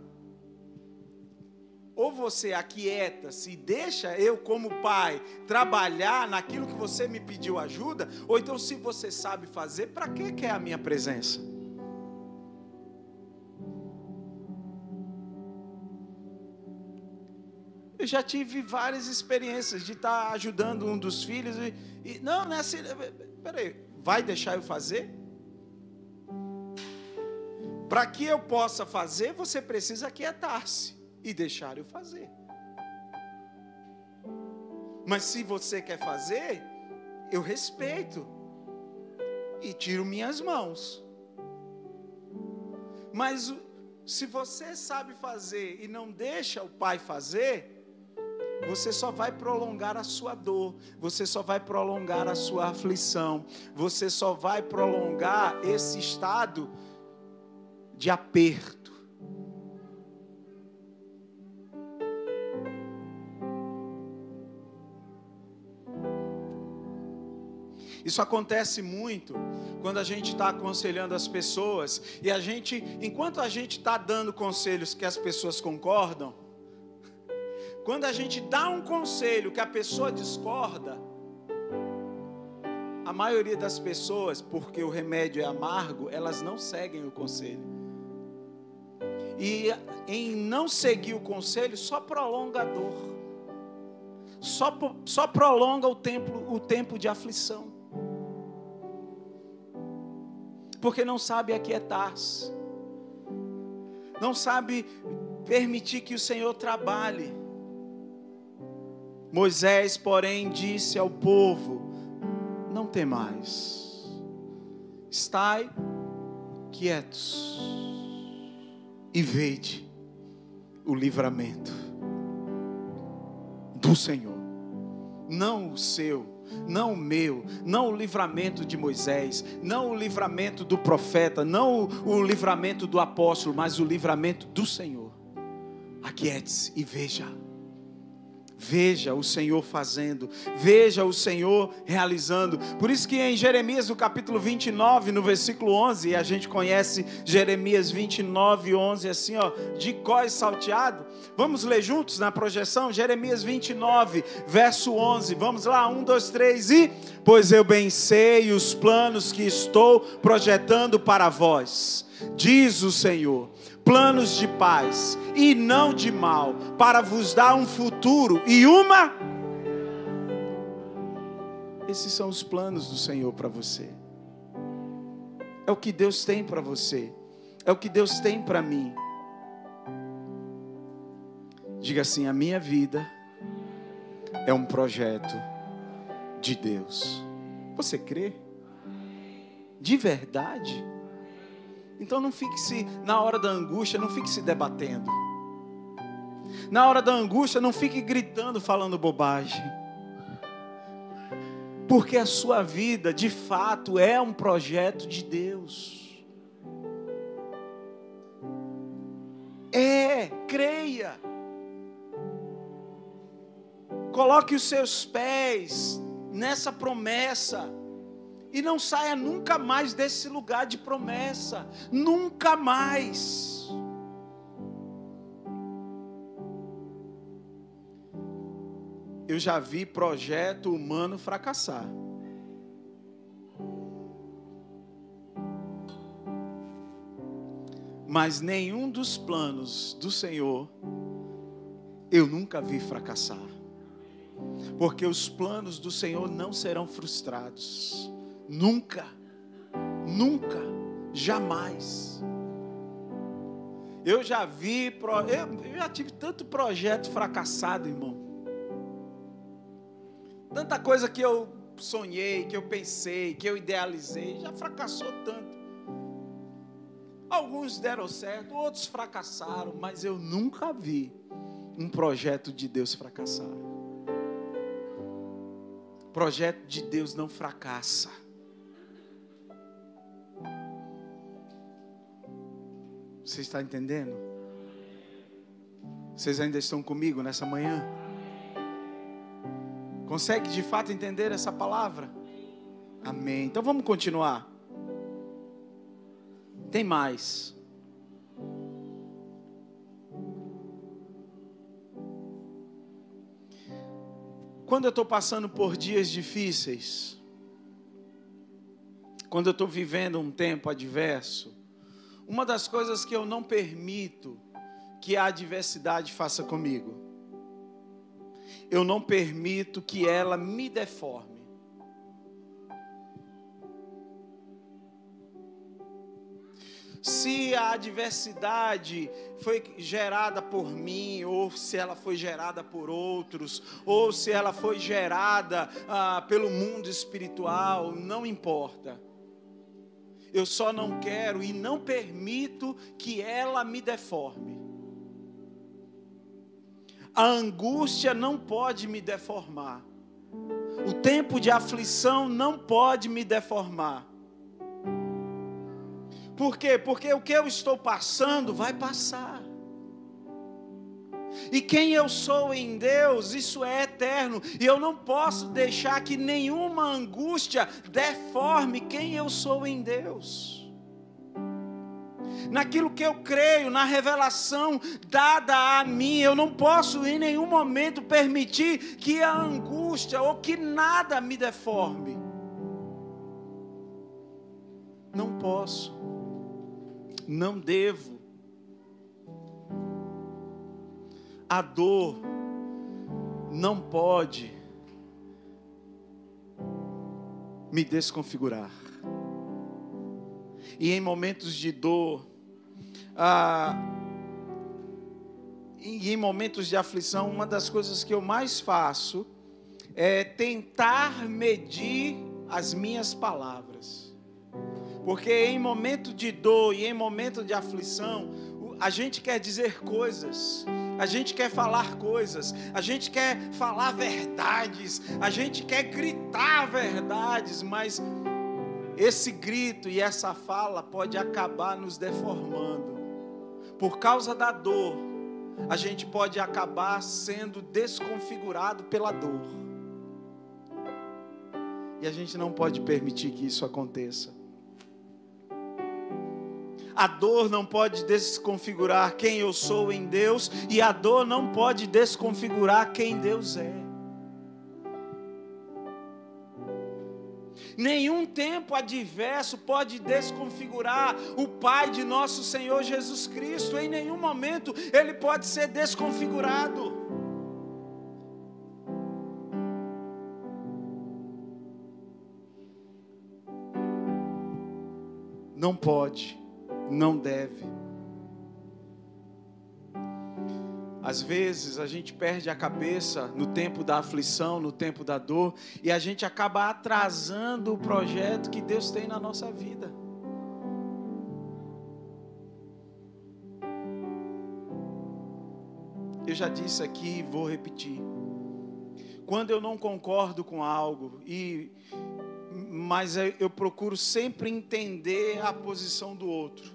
Ou você aquieta-se e deixa eu, como pai, trabalhar naquilo que você me pediu ajuda, ou então, se você sabe fazer, para que quer a minha presença? Eu já tive várias experiências de estar ajudando um dos filhos e, e não, é assim. Peraí, vai deixar eu fazer? Para que eu possa fazer, você precisa aquietar-se e deixar eu fazer. Mas se você quer fazer, eu respeito e tiro minhas mãos. Mas se você sabe fazer e não deixa o pai fazer, você só vai prolongar a sua dor, você só vai prolongar a sua aflição, você só vai prolongar esse estado de aperto. Isso acontece muito quando a gente está aconselhando as pessoas e a gente, enquanto a gente está dando conselhos que as pessoas concordam, quando a gente dá um conselho que a pessoa discorda, a maioria das pessoas, porque o remédio é amargo, elas não seguem o conselho. E em não seguir o conselho, só prolonga a dor. Só, só prolonga o tempo, o tempo de aflição. Porque não sabe aquietar-se. Não sabe permitir que o Senhor trabalhe. Moisés, porém, disse ao povo: Não temais, estai quietos e vede o livramento do Senhor, não o seu, não o meu, não o livramento de Moisés, não o livramento do profeta, não o, livramento do apóstolo, mas o livramento do Senhor. Aquiete-se e veja Veja o Senhor fazendo, veja o Senhor realizando. Por isso que em Jeremias, no capítulo 29, no versículo 11, e a gente conhece Jeremias 29, 11, assim, ó, de cós salteado. Vamos ler juntos na projeção? Jeremias 29, verso 11. Vamos lá, 1, 2, 3 e. Pois eu bem sei os planos que estou projetando para vós, diz o Senhor planos de paz e não de mal, para vos dar um futuro e uma. Esses são os planos do Senhor para você. É o que Deus tem para você. É o que Deus tem para mim. Diga assim: a minha vida é um projeto de Deus. Você crê? De verdade? Então não fique se na hora da angústia, não fique se debatendo. Na hora da angústia, não fique gritando, falando bobagem. Porque a sua vida, de fato, é um projeto de Deus. É, creia. Coloque os seus pés nessa promessa. E não saia nunca mais desse lugar de promessa. Nunca mais. Eu já vi projeto humano fracassar. Mas nenhum dos planos do Senhor eu nunca vi fracassar. Porque os planos do Senhor não serão frustrados. Nunca. Nunca. Jamais. Eu já vi, eu já tive tanto projeto fracassado, irmão. Tanta coisa que eu sonhei, que eu pensei, que eu idealizei, já fracassou tanto. Alguns deram certo, outros fracassaram, mas eu nunca vi um projeto de Deus fracassar. Projeto de Deus não fracassa. Você está entendendo? Vocês ainda estão comigo nessa manhã? Consegue de fato entender essa palavra? Amém. Então vamos continuar. Tem mais. Quando eu estou passando por dias difíceis, quando eu estou vivendo um tempo adverso, uma das coisas que eu não permito que a adversidade faça comigo eu não permito que ela me deforme. Se a adversidade foi gerada por mim, ou se ela foi gerada por outros, ou se ela foi gerada ah, pelo mundo espiritual, não importa. Eu só não quero e não permito que ela me deforme. A angústia não pode me deformar. O tempo de aflição não pode me deformar. Por quê? Porque o que eu estou passando vai passar. E quem eu sou em Deus, isso é eterno. E eu não posso deixar que nenhuma angústia deforme quem eu sou em Deus naquilo que eu creio, na revelação dada a mim. Eu não posso em nenhum momento permitir que a angústia ou que nada me deforme. Não posso, não devo. A dor não pode me desconfigurar. E em momentos de dor, ah, e em momentos de aflição, uma das coisas que eu mais faço é tentar medir as minhas palavras. Porque em momento de dor e em momento de aflição, a gente quer dizer coisas, a gente quer falar coisas, a gente quer falar verdades, a gente quer gritar verdades, mas esse grito e essa fala pode acabar nos deformando por causa da dor, a gente pode acabar sendo desconfigurado pela dor. E a gente não pode permitir que isso aconteça. A dor não pode desconfigurar quem eu sou em Deus, e a dor não pode desconfigurar quem Deus é. Nenhum tempo adverso pode desconfigurar o Pai de nosso Senhor Jesus Cristo. Em nenhum momento ele pode ser desconfigurado. Não pode, não deve. Às vezes a gente perde a cabeça no tempo da aflição, no tempo da dor, e a gente acaba atrasando o projeto que Deus tem na nossa vida. Eu já disse aqui e vou repetir. Quando eu não concordo com algo e mas eu procuro sempre entender a posição do outro.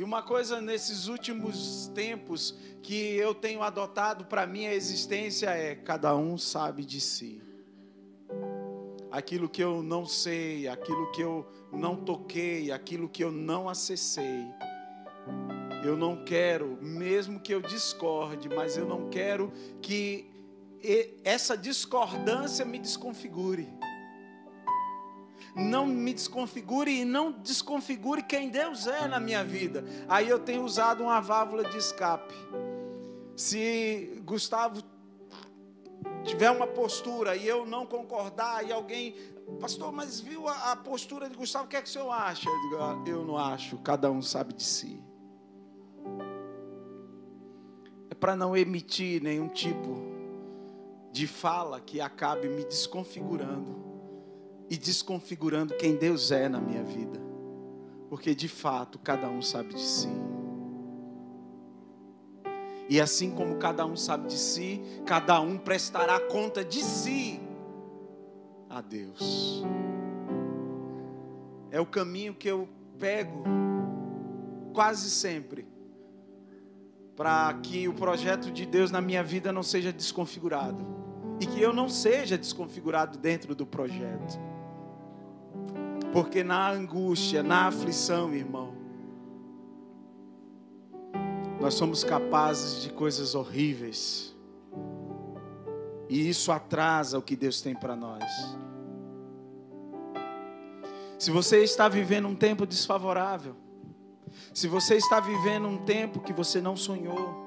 E uma coisa nesses últimos tempos que eu tenho adotado para minha existência é cada um sabe de si. Aquilo que eu não sei, aquilo que eu não toquei, aquilo que eu não acessei. Eu não quero, mesmo que eu discorde, mas eu não quero que essa discordância me desconfigure. Não me desconfigure e não desconfigure quem Deus é na minha vida. Aí eu tenho usado uma válvula de escape. Se Gustavo tiver uma postura e eu não concordar e alguém, pastor, mas viu a, a postura de Gustavo, o que é que o senhor acha? Eu, digo, ah, eu não acho, cada um sabe de si. É para não emitir nenhum tipo de fala que acabe me desconfigurando e desconfigurando quem Deus é na minha vida. Porque de fato cada um sabe de si. E assim como cada um sabe de si, cada um prestará conta de si a Deus. É o caminho que eu pego quase sempre para que o projeto de Deus na minha vida não seja desconfigurado e que eu não seja desconfigurado dentro do projeto. Porque na angústia, na aflição, irmão, nós somos capazes de coisas horríveis. E isso atrasa o que Deus tem para nós. Se você está vivendo um tempo desfavorável, se você está vivendo um tempo que você não sonhou,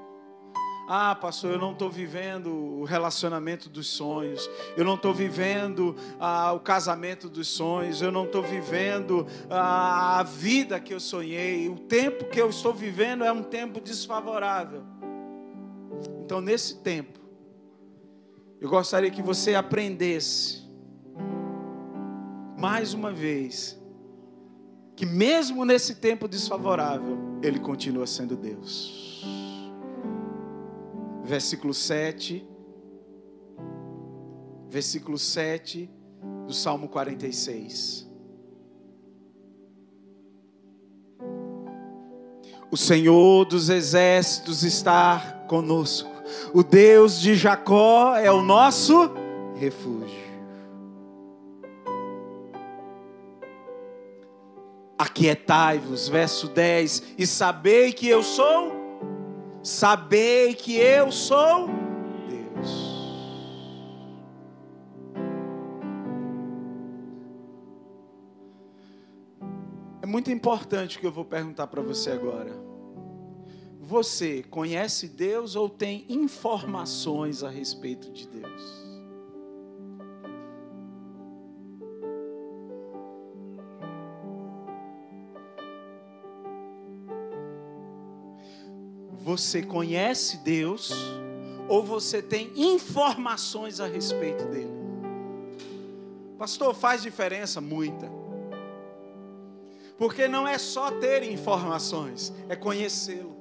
ah, pastor, eu não estou vivendo o relacionamento dos sonhos, eu não estou vivendo ah, o casamento dos sonhos, eu não estou vivendo ah, a vida que eu sonhei, o tempo que eu estou vivendo é um tempo desfavorável. Então, nesse tempo, eu gostaria que você aprendesse, mais uma vez, que mesmo nesse tempo desfavorável, Ele continua sendo Deus. Versículo 7. Versículo 7 do Salmo 46. O Senhor dos exércitos está conosco. O Deus de Jacó é o nosso refúgio. Aquietai-vos, verso 10, e sabei que eu sou, sabei que eu sou Deus. É muito importante o que eu vou perguntar para você agora. Você conhece Deus ou tem informações a respeito de Deus? Você conhece Deus ou você tem informações a respeito dele? Pastor, faz diferença muita. Porque não é só ter informações, é conhecê-lo.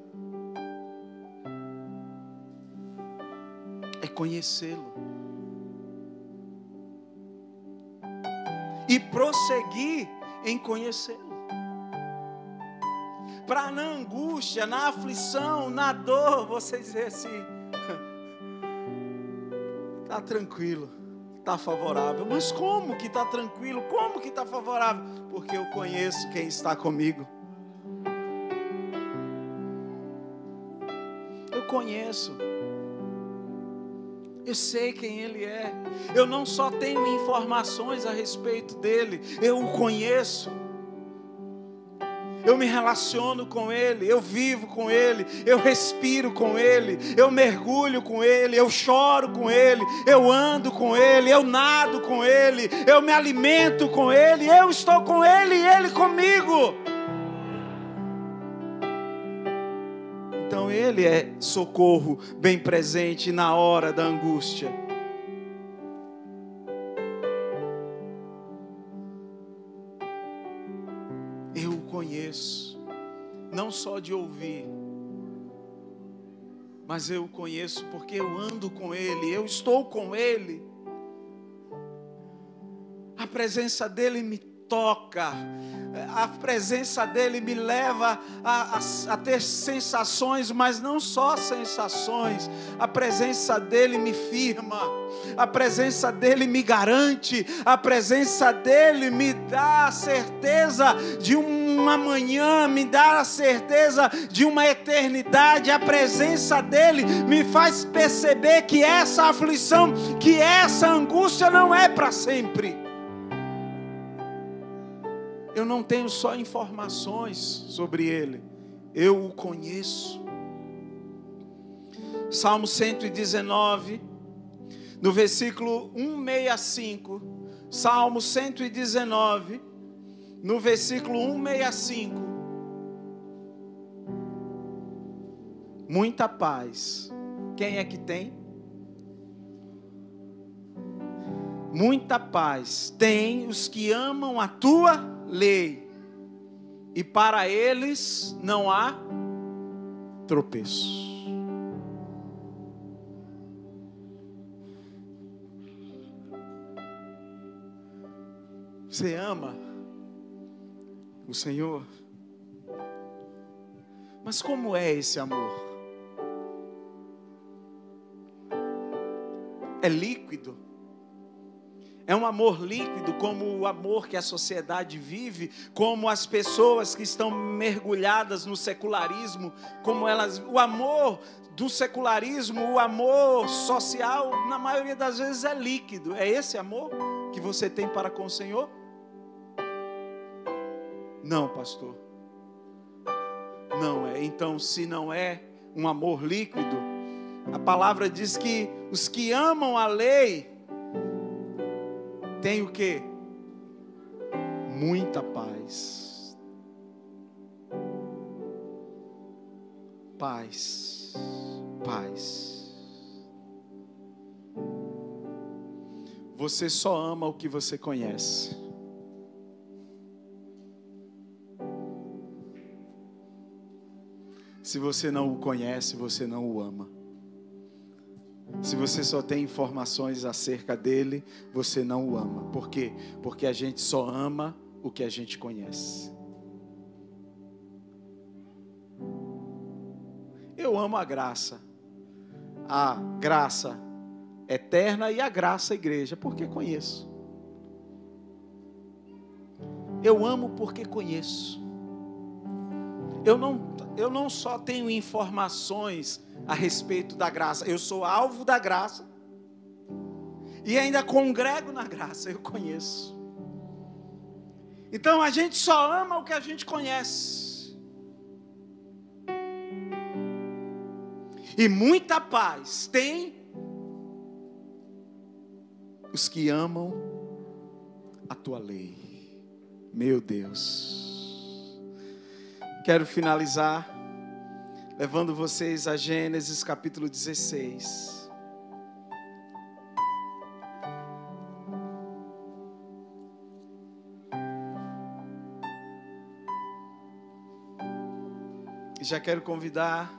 É conhecê-lo. E prosseguir em conhecê-lo para na angústia, na aflição, na dor, você dizer assim: está tranquilo, está favorável. Mas como que está tranquilo? Como que está favorável? Porque eu conheço quem está comigo. Eu conheço. Eu sei quem Ele é. Eu não só tenho informações a respeito dele, eu o conheço eu me relaciono com Ele, eu vivo com Ele, eu respiro com Ele, eu mergulho com Ele, eu choro com Ele, eu ando com Ele, eu nado com Ele, eu me alimento com Ele, eu estou com Ele e Ele comigo. Então Ele é socorro bem presente na hora da angústia. Só de ouvir, mas eu o conheço porque eu ando com Ele, eu estou com Ele. A presença dEle me toca, a presença dele me leva a, a, a, ter sensações, mas não só sensações, a presença dele me firma, a presença dele me garante, a presença dele me dá a certeza de uma manhã, me dá a certeza de uma eternidade, a presença dele me faz perceber que essa aflição, que essa angústia não é para sempre eu não tenho só informações sobre ele, eu o conheço. Salmo 119, no versículo 165. Salmo 119, no versículo 165. Muita paz. Quem é que tem? Muita paz tem os que amam a tua lei, e para eles não há tropeço. Você ama o Senhor? Mas como é esse amor? É líquido? É um amor líquido, como o amor que a sociedade vive, como as pessoas que estão mergulhadas no secularismo, como elas, o amor do secularismo, o amor social, na maioria das vezes é líquido. É esse amor que você tem para com o Senhor? Não, pastor. Não é. Então, se não é um amor líquido, a palavra diz que os que amam a lei tem o que? Muita paz. Paz. Paz. Você só ama o que você conhece. Se você não o conhece, você não o ama. Se você só tem informações acerca dele, você não o ama. Por quê? Porque a gente só ama o que a gente conhece. Eu amo a graça. A graça eterna e a graça igreja, porque conheço. Eu amo porque conheço. Eu não, eu não só tenho informações a respeito da graça. Eu sou alvo da graça. E ainda congrego na graça, eu conheço. Então a gente só ama o que a gente conhece. E muita paz tem os que amam a tua lei. Meu Deus. Quero finalizar levando vocês a Gênesis capítulo 16. E já quero convidar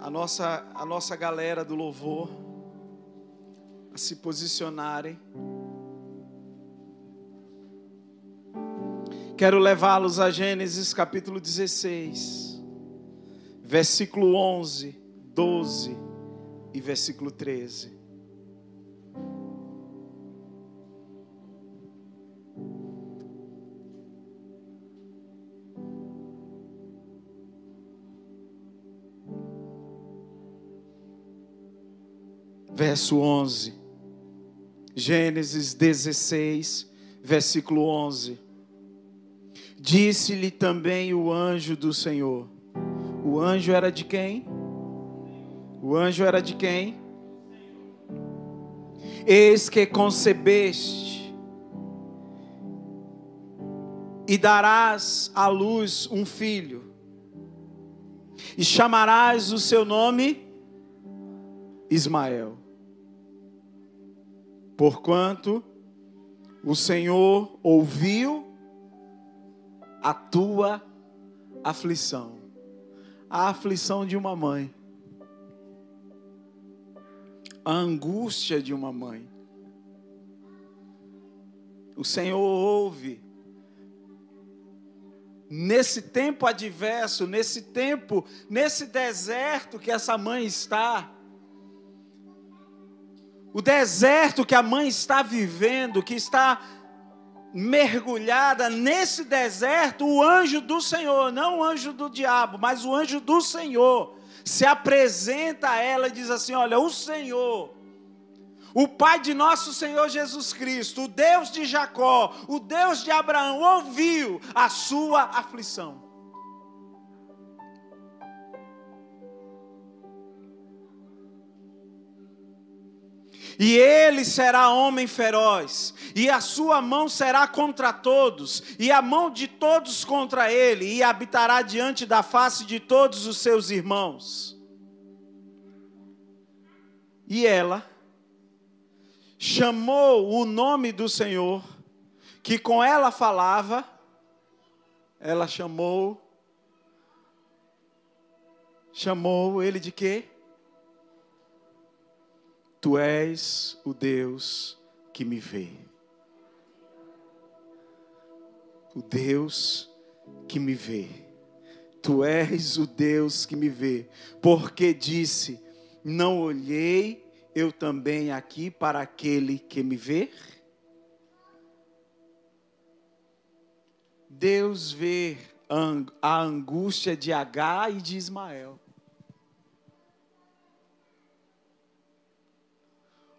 a nossa, a nossa galera do louvor a se posicionarem. Quero levá-los a Gênesis capítulo 16, versículo 11, 12 e versículo 13. Verso 11, Gênesis 16, versículo 11. Disse-lhe também o anjo do Senhor. O anjo era de quem? O anjo era de quem? Eis que concebeste e darás à luz um filho, e chamarás o seu nome Ismael, porquanto o Senhor ouviu a tua aflição. a aflição de uma mãe, a angústia de uma mãe. O Senhor ouve. Nesse tempo adverso, nesse tempo, nesse deserto que essa mãe está, o deserto que a mãe está vivendo, que está mergulhada nesse deserto, o anjo do Senhor, não o anjo do diabo, mas o anjo do Senhor, se apresenta a ela e diz assim: Olha, o Senhor, o Pai de nosso Senhor Jesus Cristo, o Deus de Jacó, o Deus de Abraão, ouviu a sua aflição. E ele será homem feroz, e a sua mão será contra todos, e a mão de todos contra ele, e habitará diante da face de todos os seus irmãos. E ela chamou o nome do Senhor, que com ela falava, ela chamou, chamou ele de quê? Tu és o Deus que me vê. O Deus que me vê. Tu és o Deus que me vê. Porque disse: Não olhei eu também aqui para aquele que me vê? Deus vê a angústia de H e de Ismael.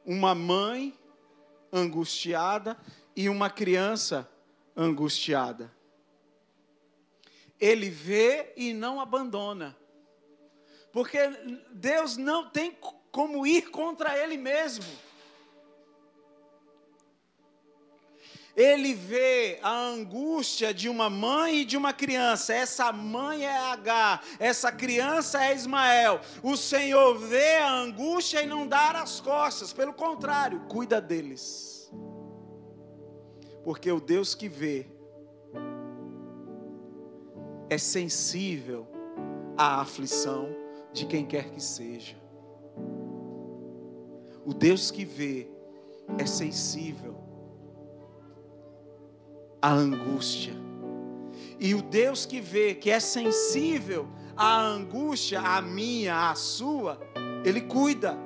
Uma mãe angustiada e uma criança angustiada. Ele vê e não abandona. Porque Deus não tem como ir contra ele mesmo. Ele vê a angústia de uma mãe e de uma criança. Essa mãe é H, essa criança é Ismael. O Senhor vê a angústia e não dá as costas, pelo contrário, cuida deles. Porque o Deus que vê é sensível à aflição de quem quer que seja. O Deus que vê é sensível a angústia. E o Deus que vê, que é sensível à angústia, a minha, a sua, Ele cuida.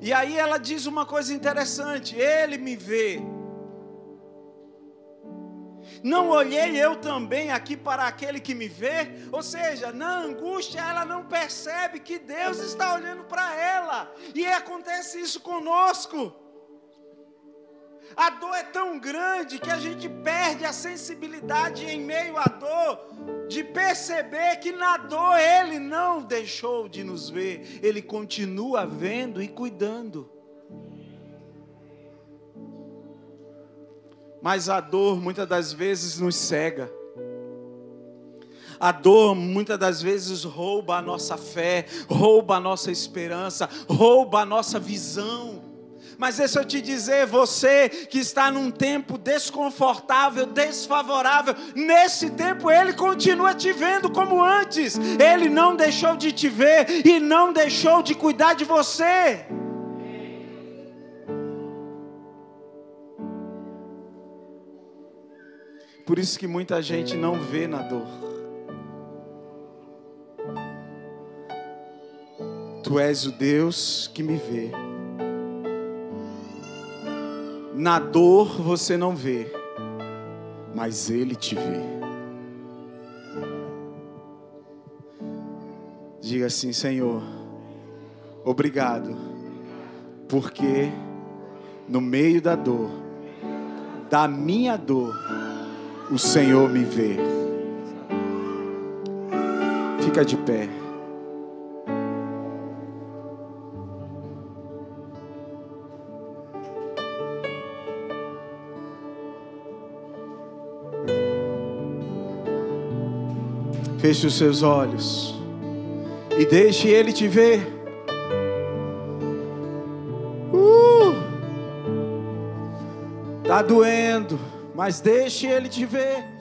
E aí ela diz uma coisa interessante: Ele me vê. Não olhei eu também aqui para aquele que me vê? Ou seja, na angústia ela não percebe que Deus está olhando para ela. E acontece isso conosco. A dor é tão grande que a gente perde a sensibilidade em meio à dor, de perceber que na dor Ele não deixou de nos ver, Ele continua vendo e cuidando. Mas a dor muitas das vezes nos cega. A dor muitas das vezes rouba a nossa fé, rouba a nossa esperança, rouba a nossa visão. Mas deixa eu te dizer, você que está num tempo desconfortável, desfavorável, nesse tempo Ele continua te vendo como antes. Ele não deixou de te ver e não deixou de cuidar de você. Por isso que muita gente não vê na dor. Tu és o Deus que me vê. Na dor você não vê, mas Ele te vê. Diga assim, Senhor, obrigado, porque no meio da dor, da minha dor, o Senhor me vê. Fica de pé. Feche os seus olhos e deixe Ele te ver. Uh, tá doendo, mas deixe Ele te ver.